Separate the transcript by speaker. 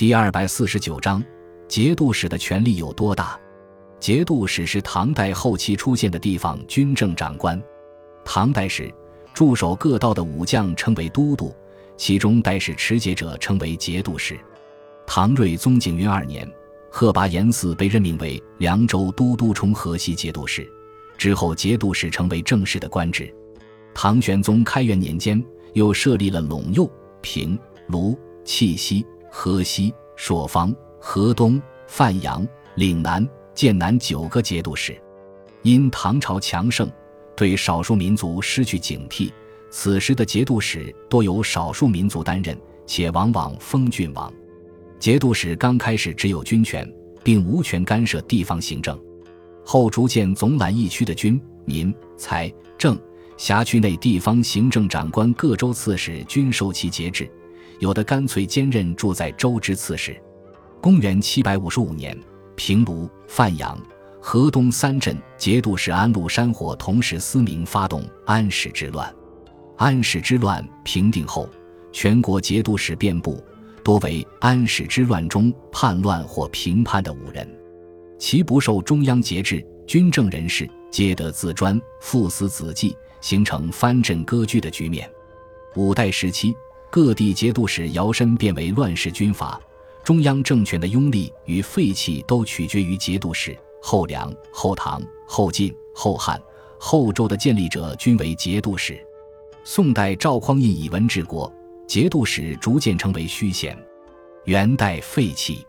Speaker 1: 第二百四十九章，节度使的权力有多大？节度使是唐代后期出现的地方军政长官。唐代时，驻守各道的武将称为都督，其中代使持节者称为节度使。唐睿宗景云二年，贺拔延嗣被任命为凉州都督充河西节度使，之后节度使成为正式的官职。唐玄宗开元年间，又设立了陇右、平、卢、契西、河西、朔方、河东、范阳、岭南、剑南九个节度使。因唐朝强盛，对少数民族失去警惕，此时的节度使多由少数民族担任，且往往封郡王。节度使刚开始只有军权，并无权干涉地方行政，后逐渐总揽一区的军、民、财、政。辖区内地方行政长官、各州刺史均受其节制，有的干脆兼任住在州之刺史。公元七百五十五年，平卢、范阳、河东三镇节度使安禄山伙同时思明发动安史之乱。安史之乱平定后，全国节度使遍布，多为安史之乱中叛乱或平叛的武人，其不受中央节制，军政人士皆得自专，父死子继。形成藩镇割据的局面。五代时期，各地节度使摇身变为乱世军阀，中央政权的拥立与废弃都取决于节度使。后梁、后唐、后晋、后汉、后周的建立者均为节度使。宋代赵匡胤以文治国，节度使逐渐成为虚衔。元代废弃，